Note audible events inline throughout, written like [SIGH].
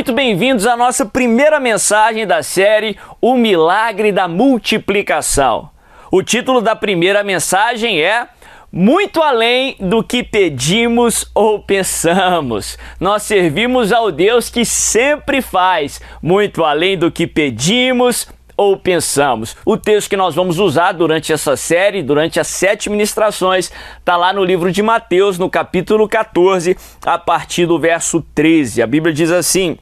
Muito bem-vindos à nossa primeira mensagem da série O Milagre da Multiplicação. O título da primeira mensagem é Muito além do que pedimos ou pensamos. Nós servimos ao Deus que sempre faz muito além do que pedimos ou pensamos. O texto que nós vamos usar durante essa série, durante as sete ministrações, está lá no livro de Mateus, no capítulo 14, a partir do verso 13. A Bíblia diz assim.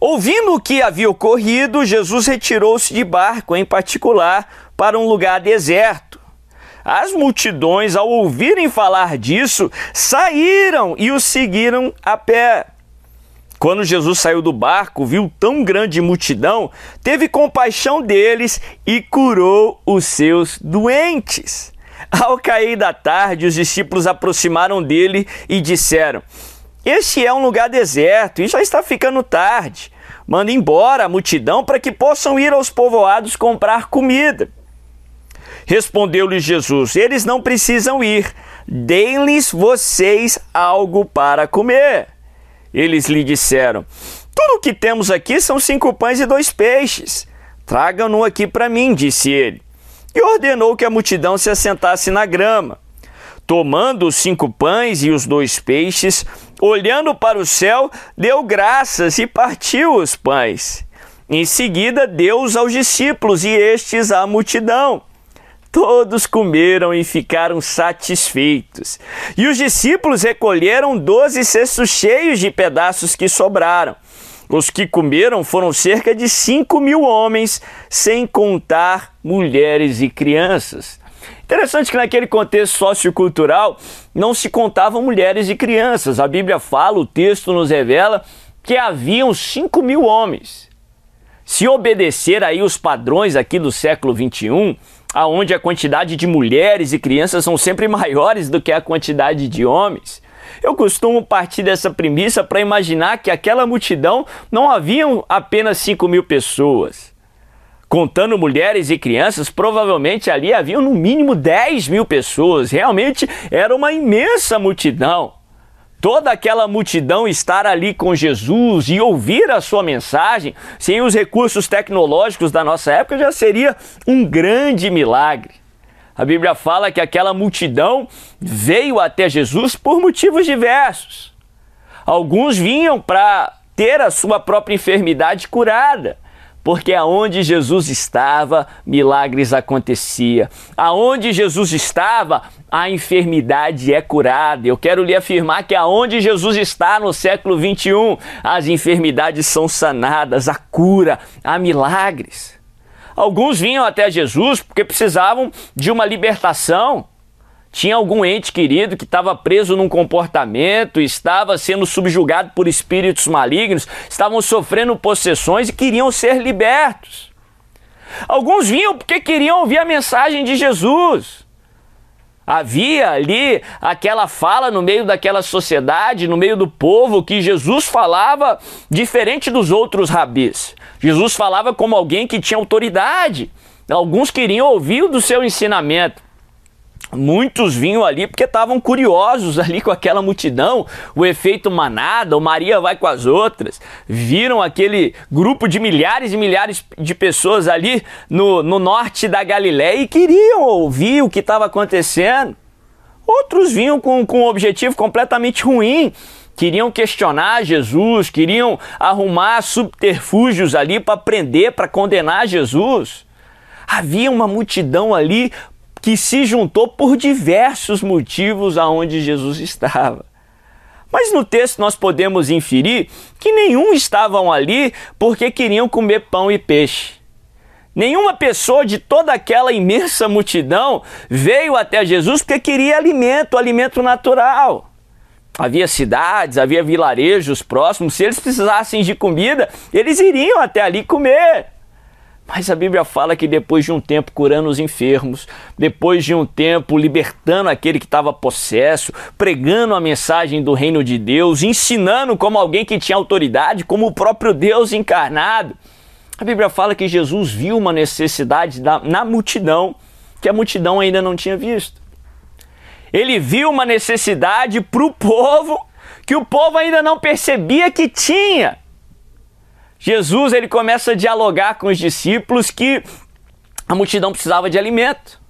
Ouvindo o que havia ocorrido, Jesus retirou-se de barco, em particular, para um lugar deserto. As multidões, ao ouvirem falar disso, saíram e o seguiram a pé. Quando Jesus saiu do barco, viu tão grande multidão, teve compaixão deles e curou os seus doentes. Ao cair da tarde, os discípulos aproximaram dele e disseram: Este é um lugar deserto e já está ficando tarde. Manda embora a multidão para que possam ir aos povoados comprar comida. Respondeu-lhes Jesus: Eles não precisam ir, deem-lhes vocês algo para comer. Eles lhe disseram: Tudo o que temos aqui são cinco pães e dois peixes. Tragam-no aqui para mim, disse ele. E ordenou que a multidão se assentasse na grama. Tomando os cinco pães e os dois peixes, olhando para o céu, deu graças e partiu os pães. Em seguida, deu-os aos discípulos e estes à multidão. Todos comeram e ficaram satisfeitos. E os discípulos recolheram doze cestos cheios de pedaços que sobraram. Os que comeram foram cerca de cinco mil homens, sem contar mulheres e crianças. Interessante que naquele contexto sociocultural não se contavam mulheres e crianças. A Bíblia fala, o texto nos revela que haviam cinco mil homens. Se obedecer aí os padrões aqui do século 21, aonde a quantidade de mulheres e crianças são sempre [LAUGHS] maiores do que a quantidade de homens. Eu costumo partir dessa premissa para imaginar que aquela multidão não haviam apenas 5 mil pessoas. Contando mulheres e crianças, provavelmente ali haviam no mínimo 10 mil pessoas. Realmente era uma imensa multidão toda aquela multidão estar ali com Jesus e ouvir a sua mensagem, sem os recursos tecnológicos da nossa época, já seria um grande milagre. A Bíblia fala que aquela multidão veio até Jesus por motivos diversos. Alguns vinham para ter a sua própria enfermidade curada porque aonde Jesus estava, milagres acontecia. Aonde Jesus estava, a enfermidade é curada. Eu quero lhe afirmar que aonde Jesus está no século 21, as enfermidades são sanadas, a cura, há milagres. Alguns vinham até Jesus porque precisavam de uma libertação tinha algum ente querido que estava preso num comportamento, estava sendo subjugado por espíritos malignos, estavam sofrendo possessões e queriam ser libertos. Alguns vinham porque queriam ouvir a mensagem de Jesus. Havia ali aquela fala no meio daquela sociedade, no meio do povo, que Jesus falava diferente dos outros rabis. Jesus falava como alguém que tinha autoridade. Alguns queriam ouvir do seu ensinamento. Muitos vinham ali porque estavam curiosos ali com aquela multidão, o efeito manada, o Maria vai com as outras. Viram aquele grupo de milhares e milhares de pessoas ali no, no norte da Galiléia e queriam ouvir o que estava acontecendo. Outros vinham com, com um objetivo completamente ruim. Queriam questionar Jesus, queriam arrumar subterfúgios ali para prender, para condenar Jesus. Havia uma multidão ali que se juntou por diversos motivos aonde Jesus estava. Mas no texto nós podemos inferir que nenhum estavam ali porque queriam comer pão e peixe. Nenhuma pessoa de toda aquela imensa multidão veio até Jesus porque queria alimento, alimento natural. Havia cidades, havia vilarejos próximos, se eles precisassem de comida, eles iriam até ali comer. Mas a Bíblia fala que depois de um tempo curando os enfermos, depois de um tempo libertando aquele que estava possesso, pregando a mensagem do reino de Deus, ensinando como alguém que tinha autoridade, como o próprio Deus encarnado. A Bíblia fala que Jesus viu uma necessidade na multidão que a multidão ainda não tinha visto. Ele viu uma necessidade para o povo que o povo ainda não percebia que tinha. Jesus ele começa a dialogar com os discípulos que a multidão precisava de alimento.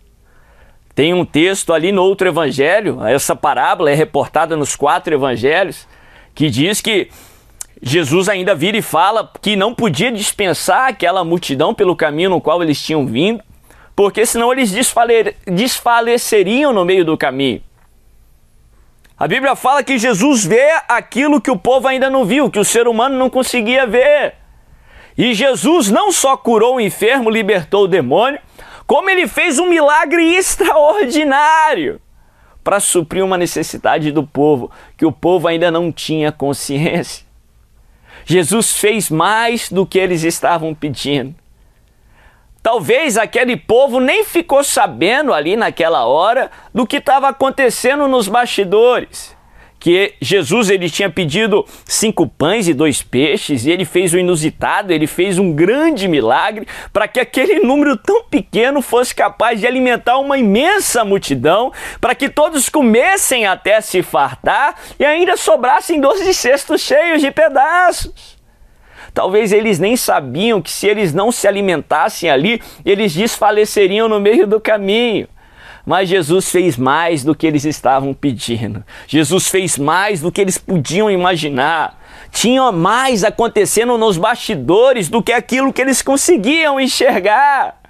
Tem um texto ali no outro evangelho, essa parábola é reportada nos quatro evangelhos, que diz que Jesus ainda vira e fala que não podia dispensar aquela multidão pelo caminho no qual eles tinham vindo, porque senão eles desfale desfaleceriam no meio do caminho. A Bíblia fala que Jesus vê aquilo que o povo ainda não viu, que o ser humano não conseguia ver. E Jesus não só curou o enfermo, libertou o demônio, como ele fez um milagre extraordinário para suprir uma necessidade do povo que o povo ainda não tinha consciência. Jesus fez mais do que eles estavam pedindo. Talvez aquele povo nem ficou sabendo ali naquela hora do que estava acontecendo nos bastidores que Jesus ele tinha pedido cinco pães e dois peixes e ele fez o inusitado, ele fez um grande milagre para que aquele número tão pequeno fosse capaz de alimentar uma imensa multidão, para que todos comessem até se fartar e ainda sobrassem doze cestos cheios de pedaços. Talvez eles nem sabiam que se eles não se alimentassem ali, eles desfaleceriam no meio do caminho. Mas Jesus fez mais do que eles estavam pedindo. Jesus fez mais do que eles podiam imaginar. Tinha mais acontecendo nos bastidores do que aquilo que eles conseguiam enxergar.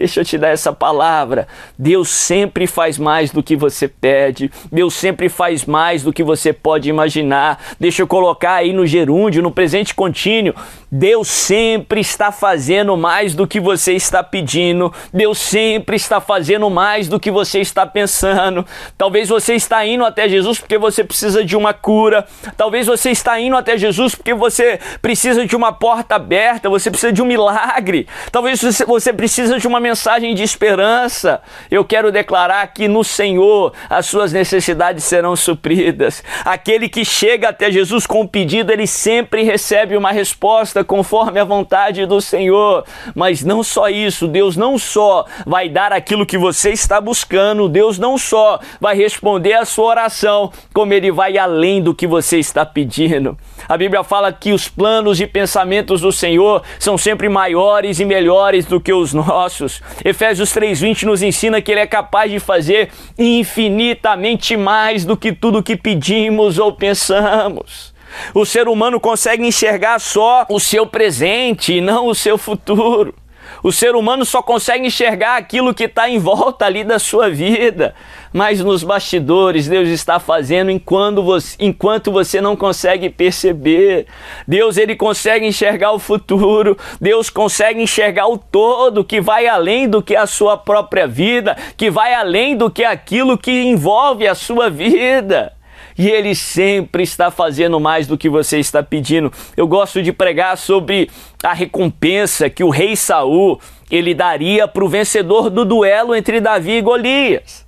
Deixa eu te dar essa palavra. Deus sempre faz mais do que você pede. Deus sempre faz mais do que você pode imaginar. Deixa eu colocar aí no gerúndio, no presente contínuo. Deus sempre está fazendo mais do que você está pedindo. Deus sempre está fazendo mais do que você está pensando. Talvez você está indo até Jesus porque você precisa de uma cura. Talvez você está indo até Jesus porque você precisa de uma porta aberta, você precisa de um milagre. Talvez você precisa de uma mensagem de esperança. Eu quero declarar que no Senhor as suas necessidades serão supridas. Aquele que chega até Jesus com um pedido, ele sempre recebe uma resposta conforme a vontade do Senhor. Mas não só isso, Deus não só vai dar aquilo que você está buscando, Deus não só vai responder a sua oração, como ele vai além do que você está pedindo. A Bíblia fala que os planos e pensamentos do Senhor são sempre maiores e melhores do que os nossos. Efésios 3:20 nos ensina que ele é capaz de fazer infinitamente mais do que tudo que pedimos ou pensamos. O ser humano consegue enxergar só o seu presente e não o seu futuro. O ser humano só consegue enxergar aquilo que está em volta ali da sua vida. Mas nos bastidores, Deus está fazendo enquanto você, enquanto você não consegue perceber. Deus ele consegue enxergar o futuro. Deus consegue enxergar o todo que vai além do que a sua própria vida, que vai além do que aquilo que envolve a sua vida e Ele sempre está fazendo mais do que você está pedindo. Eu gosto de pregar sobre a recompensa que o rei Saul ele daria para o vencedor do duelo entre Davi e Golias.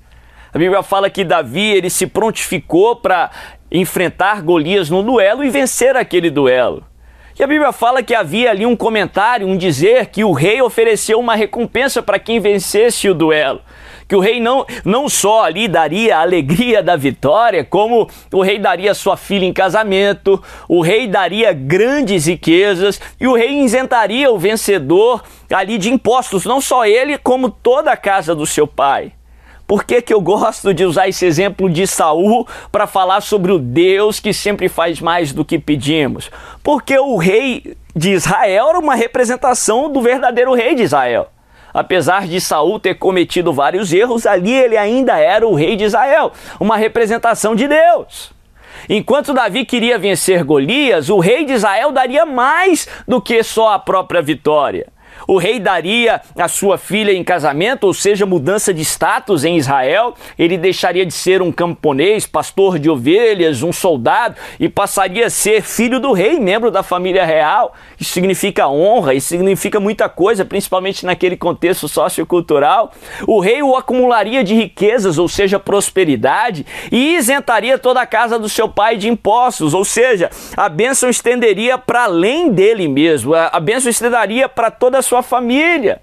A Bíblia fala que Davi ele se prontificou para enfrentar Golias no duelo e vencer aquele duelo. E a Bíblia fala que havia ali um comentário, um dizer que o rei ofereceu uma recompensa para quem vencesse o duelo que o rei não, não só ali daria a alegria da vitória, como o rei daria sua filha em casamento, o rei daria grandes riquezas e o rei isentaria o vencedor ali de impostos, não só ele, como toda a casa do seu pai. Por que, que eu gosto de usar esse exemplo de Saul para falar sobre o Deus que sempre faz mais do que pedimos? Porque o rei de Israel era uma representação do verdadeiro rei de Israel. Apesar de Saul ter cometido vários erros, ali ele ainda era o rei de Israel, uma representação de Deus. Enquanto Davi queria vencer Golias, o rei de Israel daria mais do que só a própria vitória. O rei daria a sua filha em casamento, ou seja, mudança de status em Israel. Ele deixaria de ser um camponês, pastor de ovelhas, um soldado e passaria a ser filho do rei, membro da família real. Isso significa honra, isso significa muita coisa, principalmente naquele contexto sociocultural. O rei o acumularia de riquezas, ou seja, prosperidade, e isentaria toda a casa do seu pai de impostos, ou seja, a bênção estenderia para além dele mesmo, a bênção estenderia para toda a sua família.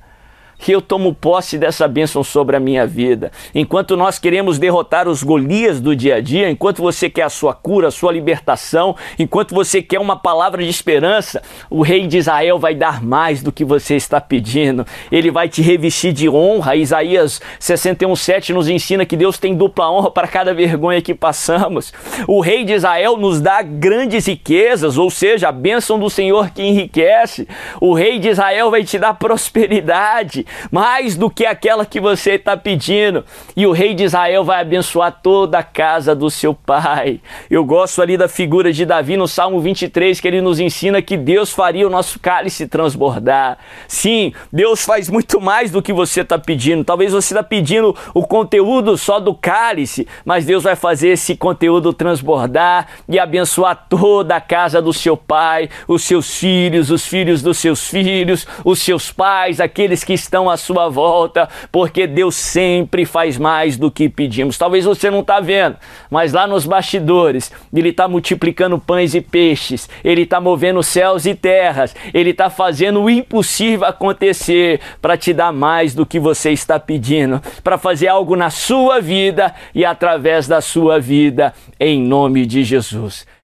Que eu tomo posse dessa bênção sobre a minha vida. Enquanto nós queremos derrotar os Golias do dia a dia, enquanto você quer a sua cura, a sua libertação, enquanto você quer uma palavra de esperança, o rei de Israel vai dar mais do que você está pedindo. Ele vai te revestir de honra. Isaías 61:7 nos ensina que Deus tem dupla honra para cada vergonha que passamos. O rei de Israel nos dá grandes riquezas, ou seja, a bênção do Senhor que enriquece. O rei de Israel vai te dar prosperidade mais do que aquela que você está pedindo. E o rei de Israel vai abençoar toda a casa do seu pai. Eu gosto ali da figura de Davi no Salmo 23, que ele nos ensina que Deus faria o nosso cálice transbordar. Sim, Deus faz muito mais do que você está pedindo. Talvez você está pedindo o conteúdo só do cálice, mas Deus vai fazer esse conteúdo transbordar e abençoar toda a casa do seu pai, os seus filhos, os filhos dos seus filhos, os seus pais, aqueles que estão estão à sua volta, porque Deus sempre faz mais do que pedimos. Talvez você não está vendo, mas lá nos bastidores, Ele está multiplicando pães e peixes, Ele está movendo céus e terras, Ele está fazendo o impossível acontecer para te dar mais do que você está pedindo, para fazer algo na sua vida e através da sua vida, em nome de Jesus.